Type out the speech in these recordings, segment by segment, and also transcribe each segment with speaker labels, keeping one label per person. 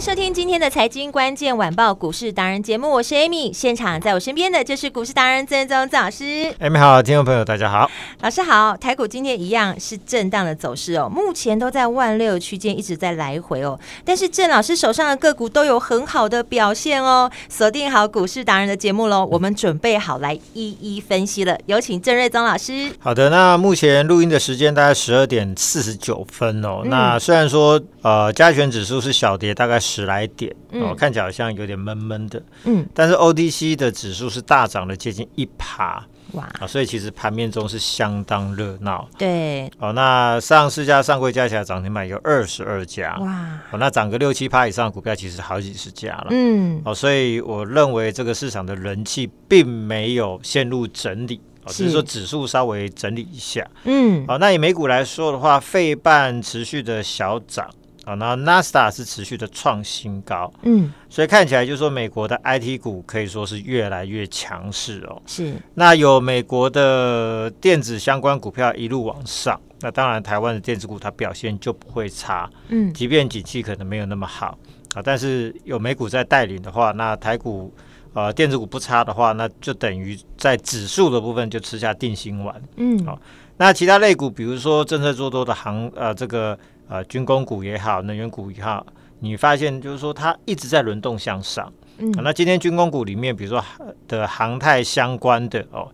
Speaker 1: 迎收听今天的财经关键晚报股市达人节目，我是 Amy，现场在我身边的就是股市达人郑宗郑老师。
Speaker 2: Amy 好，听众朋友大家好，
Speaker 1: 老师好。台股今天一样是震荡的走势哦，目前都在万六区间一直在来回哦，但是郑老师手上的个股都有很好的表现哦。锁定好股市达人的节目喽，我们准备好来一一分析了。有请郑瑞宗老师。
Speaker 2: 好的，那目前录音的时间大概十二点四十九分哦。嗯、那虽然说呃加权指数是小跌，大概。十来点哦，看起来好像有点闷闷的，嗯，但是 O D C 的指数是大涨了接近一趴，哇，啊，所以其实盘面中是相当热闹，
Speaker 1: 对，
Speaker 2: 哦，那上市加上柜加起来涨停板有二十二家，哇，哦，那涨个六七趴以上的股票其实好几十家了，嗯，哦，所以我认为这个市场的人气并没有陷入整理，哦，只是说指数稍微整理一下，嗯，哦，那以美股来说的话，费半持续的小涨。啊，那纳斯达是持续的创新高，嗯，所以看起来就是说美国的 IT 股可以说是越来越强势哦。是，那有美国的电子相关股票一路往上，那当然台湾的电子股它表现就不会差，嗯，即便景气可能没有那么好啊，但是有美股在带领的话，那台股呃电子股不差的话，那就等于在指数的部分就吃下定心丸，嗯，好，那其他类股比如说政策做多的行呃这个。呃，军工股也好，能源股也好，你发现就是说它一直在轮动向上。嗯，啊、那今天军工股里面，比如说的航太相关的哦，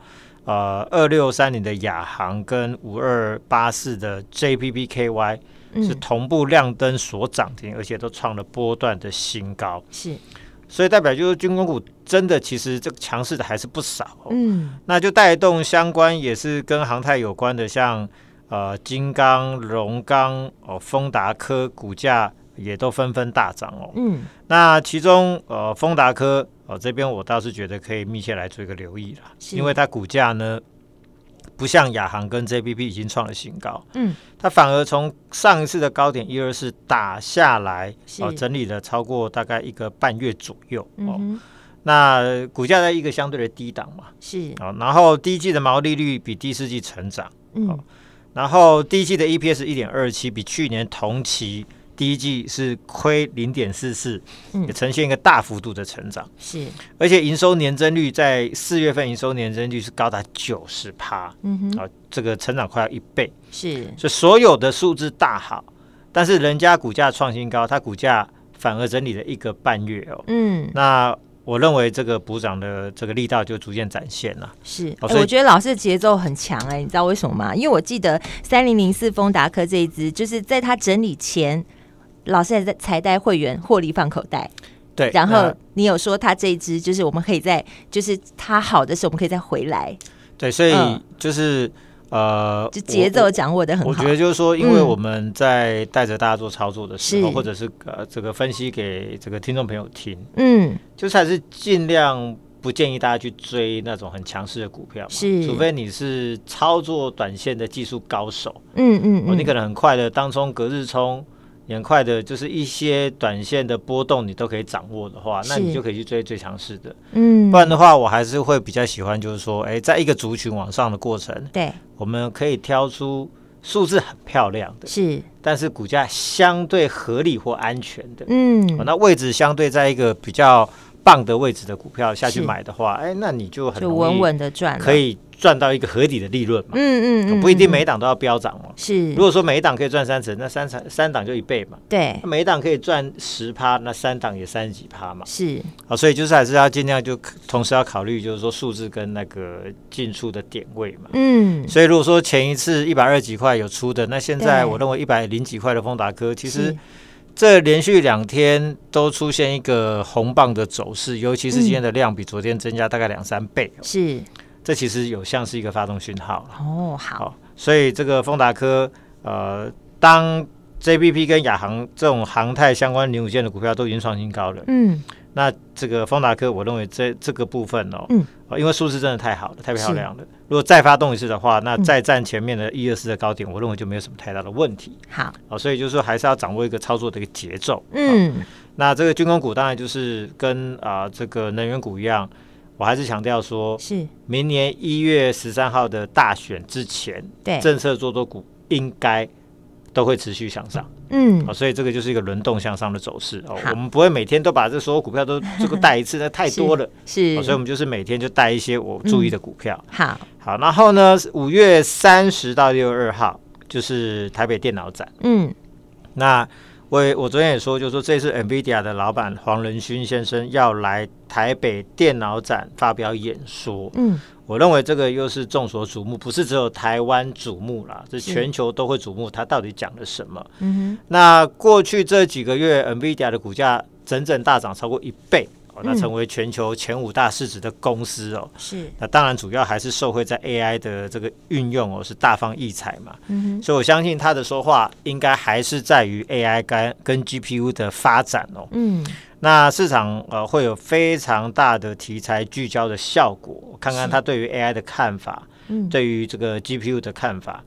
Speaker 2: 呃，二六三零的亚航跟五二八四的 JPPKY 是同步亮灯所涨停，而且都创了波段的新高。是，所以代表就是军工股真的其实这个强势的还是不少，哦。嗯，那就带动相关也是跟航太有关的，像。呃，金刚、荣刚、哦，丰达科股价也都纷纷大涨哦。嗯，那其中呃，丰达科哦这边我倒是觉得可以密切来做一个留意了，因为它股价呢不像亚航跟 JPP 已经创了新高，嗯，它反而从上一次的高点一二四打下来，哦，整理了超过大概一个半月左右哦。嗯、那股价在一个相对的低档嘛，是。哦，然后第一季的毛利率比第四季成长，嗯。哦然后第一季的 EPS 一点二七，比去年同期第一季是亏零点四四，也呈现一个大幅度的成长。是，而且营收年增率在四月份营收年增率是高达九十趴，嗯哼，啊，这个成长快要一倍。是，所以所有的数字大好，但是人家股价创新高，它股价反而整理了一个半月哦。嗯，那。我认为这个补涨的这个力道就逐渐展现了。是，
Speaker 1: 我觉得老师的节奏很强哎、欸，你知道为什么吗？因为我记得三零零四丰达科这一支，就是在他整理前，老师还在才带会员获利放口袋。对，然后你有说他这一支就是我们可以在，就是他好的时候我们可以再回来。
Speaker 2: 对，所以就是。嗯呃，
Speaker 1: 就节奏掌握的很好。
Speaker 2: 我觉得就是说，因为我们在带着大家做操作的时候，嗯、或者是呃这个分析给这个听众朋友听，嗯，就是还是尽量不建议大家去追那种很强势的股票，是，除非你是操作短线的技术高手，嗯嗯，嗯，你可能很快的当冲隔日冲。很快的，就是一些短线的波动，你都可以掌握的话，那你就可以去追最强势的。嗯，不然的话，我还是会比较喜欢，就是说，哎，在一个族群往上的过程，对，我们可以挑出数字很漂亮的，是，但是股价相对合理或安全的，嗯，那位置相对在一个比较棒的位置的股票下去买的话，哎，那你就很容易
Speaker 1: 就稳稳的赚，
Speaker 2: 可以。赚到一个合理的利润嘛？嗯嗯，不一定每一档都要飙涨嘛。是，如果说每一档可以赚三成，那三成三档就一倍嘛。对，每一档可以赚十趴，那三档也三十几趴嘛。是，好，所以就是还是要尽量就同时要考虑，就是说数字跟那个进出的点位嘛。嗯，所以如果说前一次一百二十几块有出的，那现在我认为一百零几块的丰达科其实这连续两天都出现一个红棒的走势，尤其是今天的量比昨天增加大概两三倍，
Speaker 1: 是，
Speaker 2: 这其实有像是一个发动讯号
Speaker 1: 哦，好，
Speaker 2: 所以这个丰达科，呃，当 JBP 跟亚航这种航太相关零五件的股票都已经创新高了，嗯。那这个丰达科，我认为这这个部分哦，嗯，因为数字真的太好了，太漂亮了。如果再发动一次的话，那再站前面的一二四的高点，我认为就没有什么太大的问题。
Speaker 1: 好，
Speaker 2: 哦，所以就是说还是要掌握一个操作的一个节奏。嗯，那这个军工股当然就是跟啊、呃、这个能源股一样，我还是强调说，是明年一月十三号的大选之前，对政策做多股应该都会持续向上。嗯，哦，所以这个就是一个轮动向上的走势哦。我们不会每天都把这所有股票都这个带一次，那太多了。是，所以我们就是每天就带一些我注意的股票。好，好，然后呢，五月三十到六月二号就是台北电脑展。嗯，那我我昨天也说，就是说这次 NVIDIA 的老板黄仁勋先生要来台北电脑展发表演说。嗯。我认为这个又是众所瞩目，不是只有台湾瞩目啦，是全球都会瞩目。他到底讲了什么？嗯哼。那过去这几个月，NVIDIA 的股价整整大涨超过一倍，哦，那成为全球前五大市值的公司哦。是。那当然主要还是受惠在 AI 的这个运用哦，是大放异彩嘛。嗯哼。所以我相信他的说话应该还是在于 AI 跟跟 GPU 的发展哦。嗯。那市场呃会有非常大的题材聚焦的效果，看看他对于 AI 的看法，嗯，对于这个 GPU 的看法。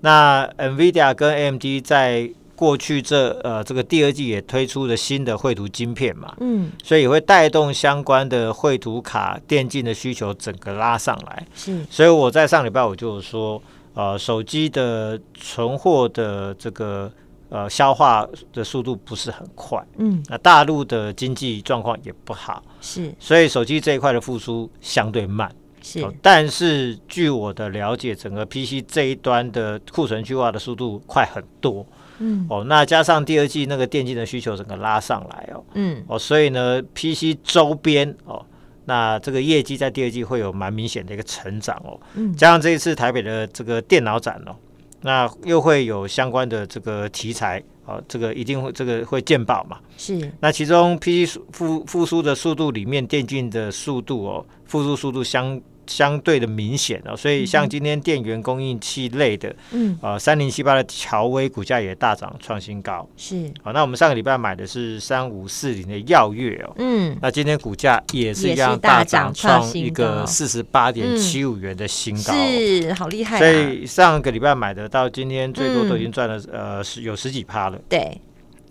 Speaker 2: 那 NVIDIA 跟 AMD 在过去这呃这个第二季也推出了新的绘图晶片嘛，嗯，所以也会带动相关的绘图卡电竞的需求整个拉上来。是，所以我在上礼拜我就说，呃，手机的存货的这个。呃，消化的速度不是很快，嗯，那大陆的经济状况也不好，是，所以手机这一块的复苏相对慢，是，哦，但是据我的了解，整个 PC 这一端的库存去化的速度快很多，嗯，哦，那加上第二季那个电竞的需求整个拉上来哦，嗯，哦，所以呢，PC 周边哦，那这个业绩在第二季会有蛮明显的一个成长哦，嗯，加上这一次台北的这个电脑展哦。那又会有相关的这个题材啊，这个一定会这个会见报嘛。是。那其中 PC 复复苏的速度里面，电竞的速度哦，复苏速度相。相对的明显哦，所以像今天电源供应器类的，嗯，呃，三零七八的乔威股价也大涨创新高，是。好，那我们上个礼拜买的是三五四零的耀月哦，嗯，那今天股价也是一样大涨创一个四十八点七五元的新高，
Speaker 1: 是，好厉害。
Speaker 2: 所以上个礼拜买的到今天最多都已经赚了呃十有十几趴了。对。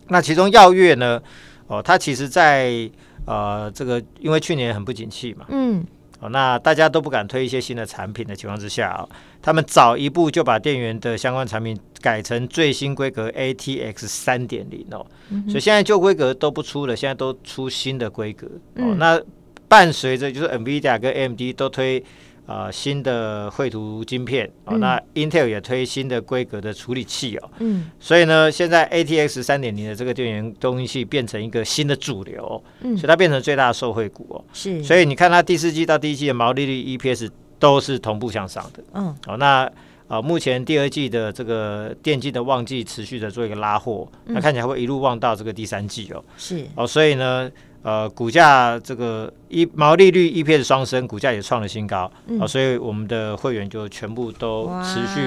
Speaker 2: 那其中耀月呢，哦，它其实在呃这个因为去年很不景气嘛，嗯。哦，那大家都不敢推一些新的产品的情况之下啊、哦，他们早一步就把电源的相关产品改成最新规格 ATX 三点零哦，嗯、所以现在旧规格都不出了，现在都出新的规格、嗯、哦。那伴随着就是 NVIDIA 跟 AMD 都推。呃，新的绘图晶片哦，那 Intel 也推新的规格的处理器哦，嗯，所以呢，现在 ATX 三点零的这个电源供应器变成一个新的主流，嗯，所以它变成最大的受惠股哦，是，所以你看它第四季到第一季的毛利率 EPS 都是同步向上的，嗯，好，那呃，目前第二季的这个电竞的旺季持续的做一个拉货，那看起来会一路旺到这个第三季哦，是，哦，所以呢。呃，股价这个一毛利率 EPS 双升，股价也创了新高，嗯、所以我们的会员就全部都持续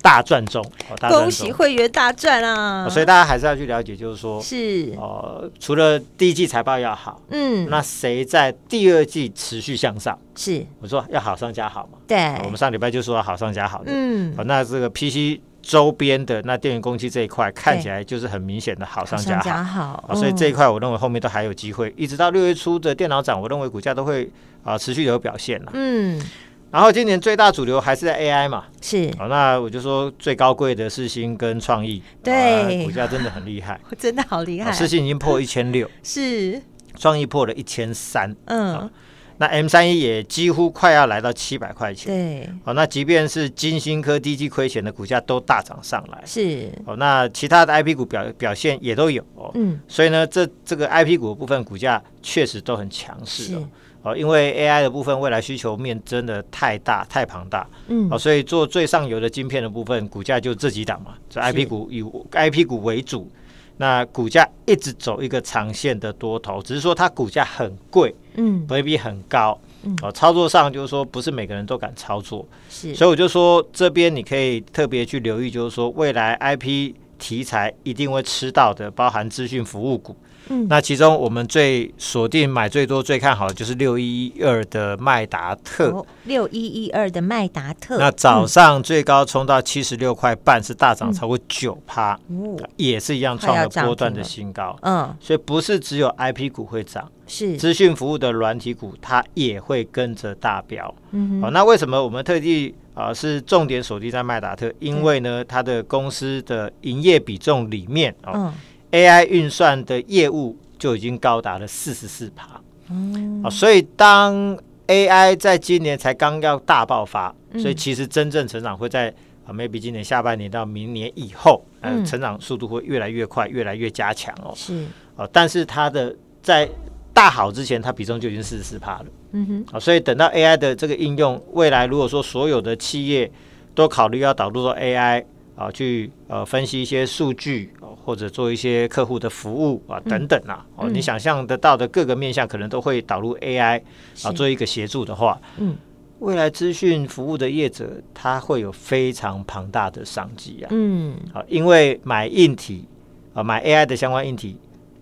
Speaker 2: 大赚中，哇
Speaker 1: 恭喜会员大赚啊！
Speaker 2: 所以大家还是要去了解，就是说，是哦、呃，除了第一季财报要好，嗯，那谁在第二季持续向上？是我说要好上加好嘛？对，我们上礼拜就说好上加好的，嗯，好，那这个 PC。周边的那电源供气这一块看起来就是很明显的好上加好，所以这一块我认为后面都还有机会，一直到六月初的电脑展，我认为股价都会啊持续有表现。嗯，然后今年最大主流还是在 AI 嘛，是，好，那我就说最高贵的世芯跟创意，对，股价真的很厉害，
Speaker 1: 真的好厉害，
Speaker 2: 世芯已经破一千六，是，创意破了一千三，嗯。那 M 三一也几乎快要来到七百块钱，对，好，那即便是金星科第一季亏钱的股价都大涨上来，是，哦，那其他的 IP 股表表现也都有哦，嗯，所以呢，这这个 IP 股的部分股价确实都很强势哦，哦，因为 AI 的部分未来需求面真的太大太庞大，嗯，哦，所以做最上游的晶片的部分股价就这几档嘛，这 IP 股以 IP 股为主。那股价一直走一个长线的多头，只是说它股价很贵，嗯，本益比很高，嗯，哦，操作上就是说不是每个人都敢操作，是，所以我就说这边你可以特别去留意，就是说未来 IP 题材一定会吃到的，包含资讯服务股。嗯，那其中我们最锁定买最多、最看好的就是六一一二的麦达特。
Speaker 1: 六一一二的麦达特，
Speaker 2: 那早上最高冲到七十六块半，是大涨超过九趴，嗯，也是一样创了波段的新高。嗯，所以不是只有 IP 股会涨，是资讯服务的软体股它也会跟着大飙。嗯，好，那为什么我们特地啊是重点锁定在麦达特？因为呢，它的公司的营业比重里面啊。嗯 AI 运算的业务就已经高达了四十四趴，嗯，啊，所以当 AI 在今年才刚要大爆发，嗯，所以其实真正成长会在啊，maybe 今年下半年到明年以后，嗯，成长速度会越来越快，越来越加强哦，是，啊，但是它的在大好之前，它比重就已经四十四趴了，嗯哼，啊，所以等到 AI 的这个应用，未来如果说所有的企业都考虑要导入到 AI。啊，去呃分析一些数据，或者做一些客户的服务啊等等啊，哦，你想象得到的各个面向可能都会导入 AI 啊，做一个协助的话，嗯，未来资讯服务的业者，他会有非常庞大的商机啊，嗯，好，因为买硬体啊，买 AI 的相关硬体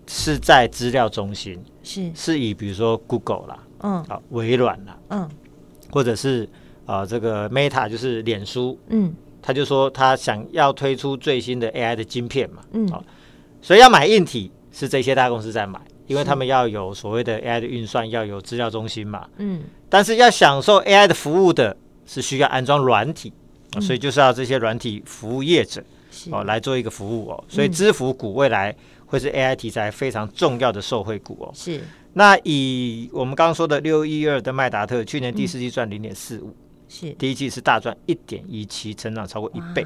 Speaker 2: 是在资料中心，是。是以比如说 Google 啦，嗯，啊，微软啦，嗯，或者是啊这个 Meta 就是脸书，嗯。他就说他想要推出最新的 AI 的晶片嘛，嗯，好，所以要买硬体是这些大公司在买，因为他们要有所谓的 AI 的运算，要有资料中心嘛，嗯，但是要享受 AI 的服务的是需要安装软体，所以就是要这些软体服务业者哦来做一个服务哦，所以支付股未来会是 AI 题材非常重要的受惠股哦，是。那以我们刚刚说的六一二的麦达特，去年第四季赚零点四五。是第一季是大赚一点一七，成长超过一倍。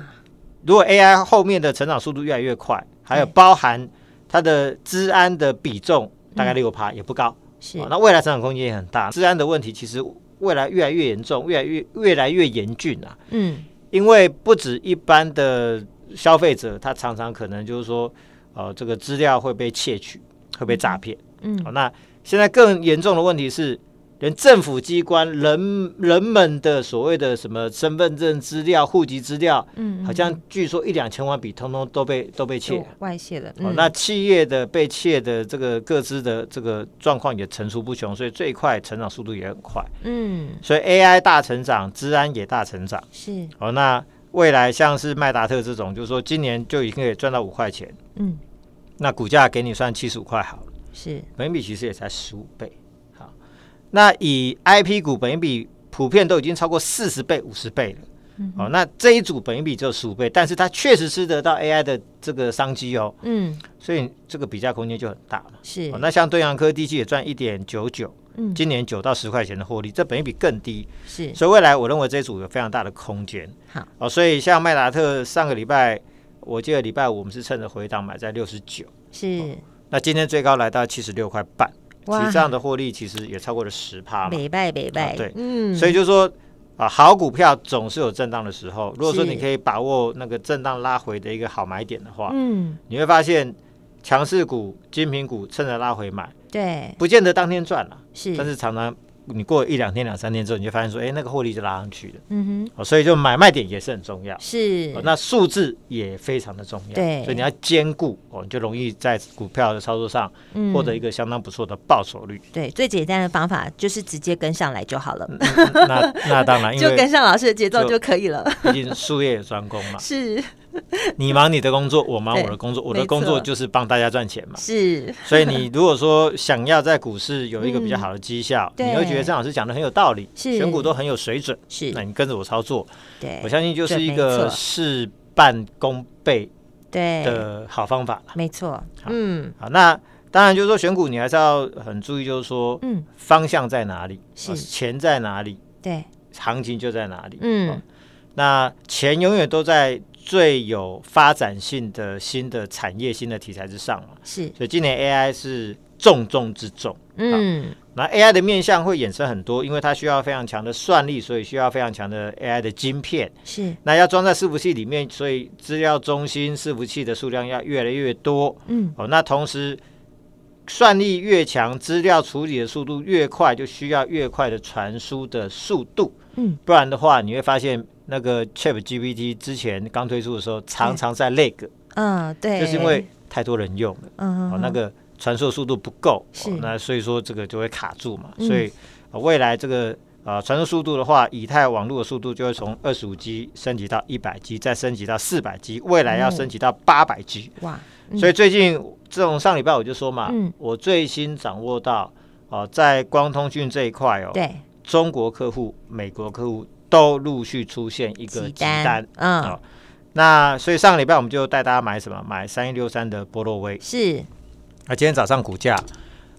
Speaker 2: 如果 AI 后面的成长速度越来越快，还有包含它的资安的比重大概六趴也不高，是、哦、那未来成长空间也很大。资安的问题其实未来越来越严重，越来越越来越严峻啊。嗯，因为不止一般的消费者，他常常可能就是说，呃，这个资料会被窃取，会被诈骗。嗯，好、哦，那现在更严重的问题是。连政府机关人人们的所谓的什么身份证资料、户籍资料，嗯，好像据说一两千万笔，通通都被都被窃
Speaker 1: 外泄了。
Speaker 2: 嗯、哦，那企业的被窃的这个各自的这个状况也层出不穷，所以最快成长速度也很快。嗯，所以 AI 大成长，治安也大成长。是哦，那未来像是麦达特这种，就是说今年就已经可以赚到五块钱。嗯，那股价给你算七十五块好了。是，本益比其实也才十五倍。那以 IP 股本益比普遍都已经超过四十倍、五十倍了，嗯、哦，那这一组本益比只有十五倍，但是它确实是得到 AI 的这个商机哦，嗯，所以这个比价空间就很大了。是、哦，那像对阳科第一季也赚一点九九，嗯，今年九到十块钱的获利，这本益比更低，是，所以未来我认为这一组有非常大的空间。好，哦，所以像麦达特上个礼拜，我记得礼拜五我们是趁着回档买在六十九，是、哦，那今天最高来到七十六块半。其实这样的获利其实也超过了十趴，美败美败，对，嗯，所以就是说啊，好股票总是有震荡的时候。如果说你可以把握那个震荡拉回的一个好买点的话，嗯，你会发现强势股、精品股趁着拉回买，对，不见得当天赚了，是，但是常常。你过一两天、两三天之后，你就发现说，哎、欸，那个获利就拉上去了。嗯哼，哦，所以就买卖点也是很重要。是，哦、那数字也非常的重要。对，所以你要兼顾哦，你就容易在股票的操作上获得一个相当不错的报酬率。
Speaker 1: 嗯、对，最简单的方法就是直接跟上来就好了。
Speaker 2: 嗯、那那当然，
Speaker 1: 就跟上老师的节奏就可以了。
Speaker 2: 毕竟术业有专攻嘛。
Speaker 1: 是。
Speaker 2: 你忙你的工作，我忙我的工作。我的工作就是帮大家赚钱嘛。是，所以你如果说想要在股市有一个比较好的绩效，你会觉得郑老师讲的很有道理，选股都很有水准。是，那你跟着我操作，对，我相信就是一个事半功倍对的好方法。
Speaker 1: 没错，嗯，
Speaker 2: 好，那当然就是说选股你还是要很注意，就是说，嗯，方向在哪里，是钱在哪里，对，行情就在哪里。嗯，那钱永远都在。最有发展性的新的产业、新的题材之上嘛，是，所以今年 AI 是重中之重。嗯，那 AI 的面向会衍生很多，因为它需要非常强的算力，所以需要非常强的 AI 的晶片。
Speaker 1: 是，
Speaker 2: 那要装在伺服器里面，所以资料中心伺服器的数量要越来越多。嗯，哦，那同时算力越强，资料处理的速度越快，就需要越快的传输的速度。嗯，不然的话，你会发现那个 ChatGPT 之前刚推出的时候，常常在 lag。
Speaker 1: 嗯，对，
Speaker 2: 就是因为太多人用了。嗯，哦，那个。传输速度不够，是、哦、那所以说这个就会卡住嘛。嗯、所以、呃、未来这个呃传输速度的话，以太网络的速度就会从二十五 G 升级到一百 G，再升级到四百 G，未来要升级到八百 G。哇！嗯、所以最近这种上礼拜我就说嘛，嗯、我最新掌握到哦、呃，在光通讯这一块哦，对，中国客户、美国客户都陆续出现一个急单，嗯、哦，那所以上个礼拜我们就带大家买什么？买三一六三的波洛威是。那今天早上股价，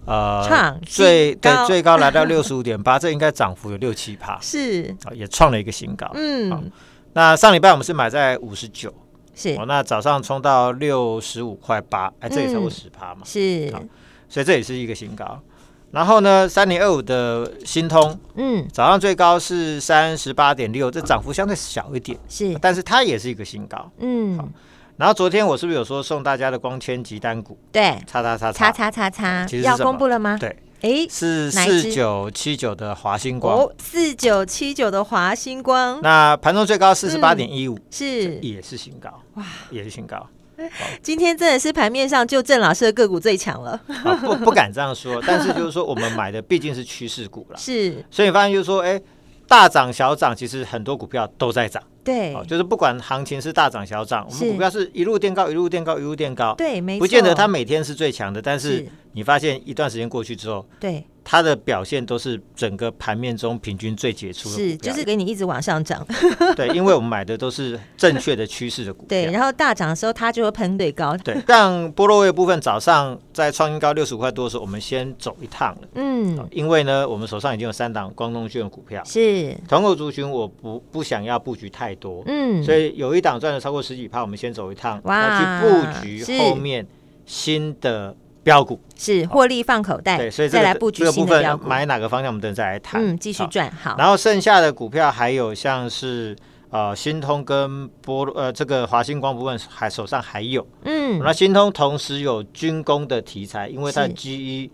Speaker 2: 呃，最对最高来到六十五点八，这应该涨幅有六七趴，是啊，也创了一个新高。嗯，那上礼拜我们是买在五十九，是哦，那早上冲到六十五块八，哎，这也超过十趴嘛，是，所以这也是一个新高。然后呢，三零二五的新通，嗯，早上最高是三十八点六，这涨幅相对小一点，是，但是它也是一个新高，嗯。然后昨天我是不是有说送大家的光纤集单股？对，叉叉叉叉叉叉叉，要公布了吗？对，哎，是四九七九的华星光。哦，四九七九的华星光。那盘中最高四十八点一五，是也是新高哇，也是新高。
Speaker 1: 今天真的是盘面上就郑老师的个股最强了。
Speaker 2: 不不敢这样说，但是就是说我们买的毕竟是趋势股了，是，所以你发现就是说，哎，大涨小涨，其实很多股票都在涨。对，就是不管行情是大涨小涨，我们股票是一路垫高，一路垫高，一路垫高。对，没错，不见得它每天是最强的，但是你发现一段时间过去之后，对。它的表现都是整个盘面中平均最杰出的，
Speaker 1: 是就是给你一直往上涨。
Speaker 2: 对，因为我们买的都是正确的趋势的股票。
Speaker 1: 对，然后大涨的时候，它就会喷最高。
Speaker 2: 对，像波若威部分，早上在创新高六十五块多的时候，我们先走一趟了。嗯，因为呢，我们手上已经有三档光通讯的股票，是同股族群，我不不想要布局太多。嗯，所以有一档赚了超过十几趴，我们先走一趟，哇，去布局后面新的。标股。
Speaker 1: 是获利放口袋，对，所以再来布局新的标股，
Speaker 2: 买哪个方向我们等再来谈。
Speaker 1: 嗯，继续赚好。
Speaker 2: 然后剩下的股票还有像是呃新通跟波呃这个华星光部分还手上还有，嗯，那新通同时有军工的题材，因为它 GE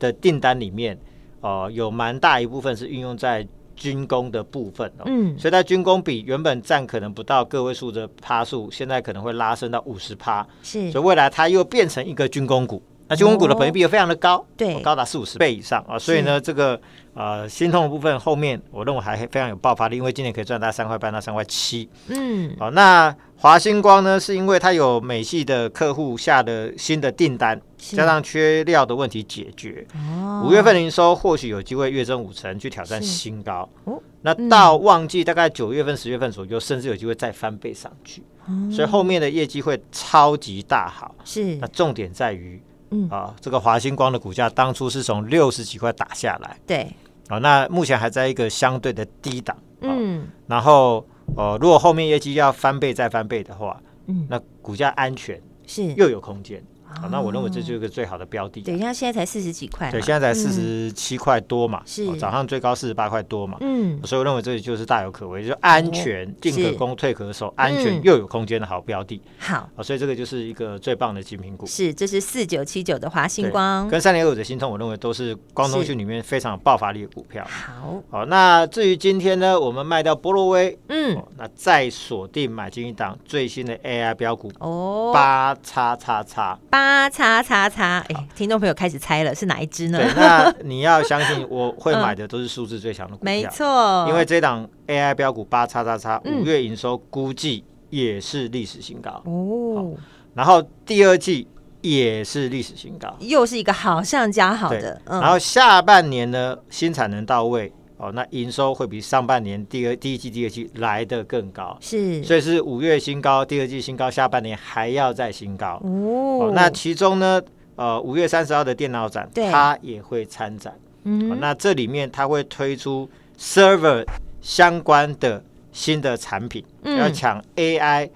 Speaker 2: 的订单里面呃有蛮大一部分是运用在军工的部分，嗯，所以它军工比原本占可能不到个位数的趴数，现在可能会拉升到五十趴，是，所以未来它又变成一个军工股。那军工股的本益比又非常的高，对，高达四五十倍以上啊，所以呢，这个呃心痛的部分后面，我认为还非常有爆发力，因为今年可以赚到三块半到三块七，嗯，好，那华星光呢，是因为它有美系的客户下的新的订单，加上缺料的问题解决，哦，五月份营收或许有机会跃增五成，去挑战新高，哦，那到旺季大概九月份、十月份左右，甚至有机会再翻倍上去，所以后面的业绩会超级大好，是，那重点在于。嗯。啊，这个华星光的股价当初是从六十几块打下来，对，啊，那目前还在一个相对的低档，嗯，然后呃，如果后面业绩要翻倍再翻倍的话，嗯，那股价安全是。又有空间。好，那我认为这就是一个最好的标的。
Speaker 1: 对，像现在才四十几块，
Speaker 2: 对，现在才四十七块多嘛，是。早上最高四十八块多嘛，嗯，所以我认为这里就是大有可为，就是安全，进可攻，退可守，安全又有空间的好标的。好，所以这个就是一个最棒的精品股。
Speaker 1: 是，这是四九七九的华星光，
Speaker 2: 跟三零二五的新通，我认为都是光通讯里面非常有爆发力的股票。好，好，那至于今天呢，我们卖掉波若威，嗯，那再锁定买进一档最新的 AI 标股哦，八叉叉叉。
Speaker 1: 八叉叉叉，哎，听众朋友开始猜了，是哪一支呢？
Speaker 2: 对，那你要相信 我会买的都是数字最强的股票，没错。因为这档 AI 标股八叉叉叉五月营收估计也是历史新高哦，然后第二季也是历史新高，
Speaker 1: 又是一个好上加好的。
Speaker 2: 然后下半年呢，新产能到位。哦，那营收会比上半年第二第一季、第二季来的更高，是，所以是五月新高，第二季新高，下半年还要再新高。哦，哦，那其中呢，呃，五月三十号的电脑展，对。它也会参展。嗯、哦，那这里面它会推出 server 相关的新的产品，嗯、要抢 AI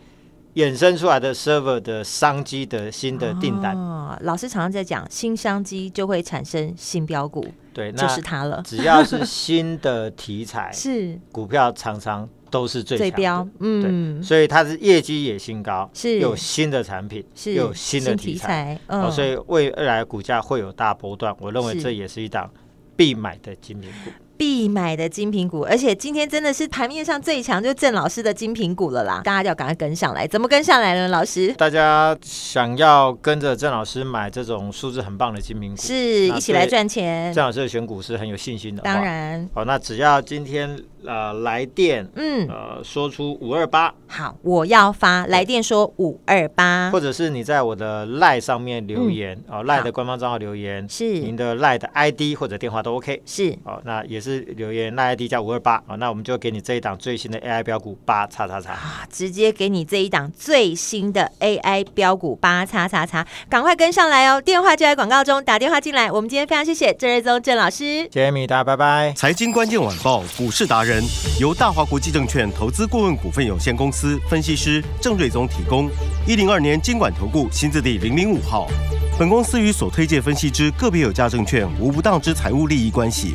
Speaker 2: 衍生出来的 server 的商机的新的订单。
Speaker 1: 哦，老师常常在讲，新商机就会产生新标股，
Speaker 2: 对，
Speaker 1: 就是它了。
Speaker 2: 只要是新的题材，
Speaker 1: 是
Speaker 2: 股票常常都是最
Speaker 1: 最标，
Speaker 2: 嗯，对，所以它是业绩也新高，
Speaker 1: 是
Speaker 2: 有新的产品，
Speaker 1: 是
Speaker 2: 有新的题材，
Speaker 1: 嗯，
Speaker 2: 所以未来股价会有大波段。我认为这也是一档必买的精品股。
Speaker 1: 必买的金品股，而且今天真的是盘面上最强，就郑老师的金品股了啦！大家就要赶快跟上来，怎么跟上来呢？老师，
Speaker 2: 大家想要跟着郑老师买这种素质很棒的金品股，
Speaker 1: 是一起来赚钱。
Speaker 2: 郑老师的选股是很有信心的，
Speaker 1: 当然。
Speaker 2: 好，那只要今天。呃，来电，嗯，呃，说出五二八，
Speaker 1: 好，我要发来电说五二八，
Speaker 2: 或者是你在我的赖上面留言，哦，赖的官方账号留言，
Speaker 1: 是
Speaker 2: 您的赖的 ID 或者电话都 OK，
Speaker 1: 是，
Speaker 2: 哦，那也是留言赖 ID 加五二八，啊，那我们就给你这一档最新的 AI 标股八叉叉叉，啊，
Speaker 1: 直接给你这一档最新的 AI 标股八叉叉叉，赶快跟上来哦，电话就在广告中，打电话进来，我们今天非常谢谢郑瑞宗郑老师，
Speaker 2: 谢谢米达，拜拜，
Speaker 3: 财经关键晚报股市达人。由大华国际证券投资顾问股份有限公司分析师郑瑞宗提供。一零二年经管投顾新字第零零五号。本公司与所推介分析之个别有价证券无不当之财务利益关系。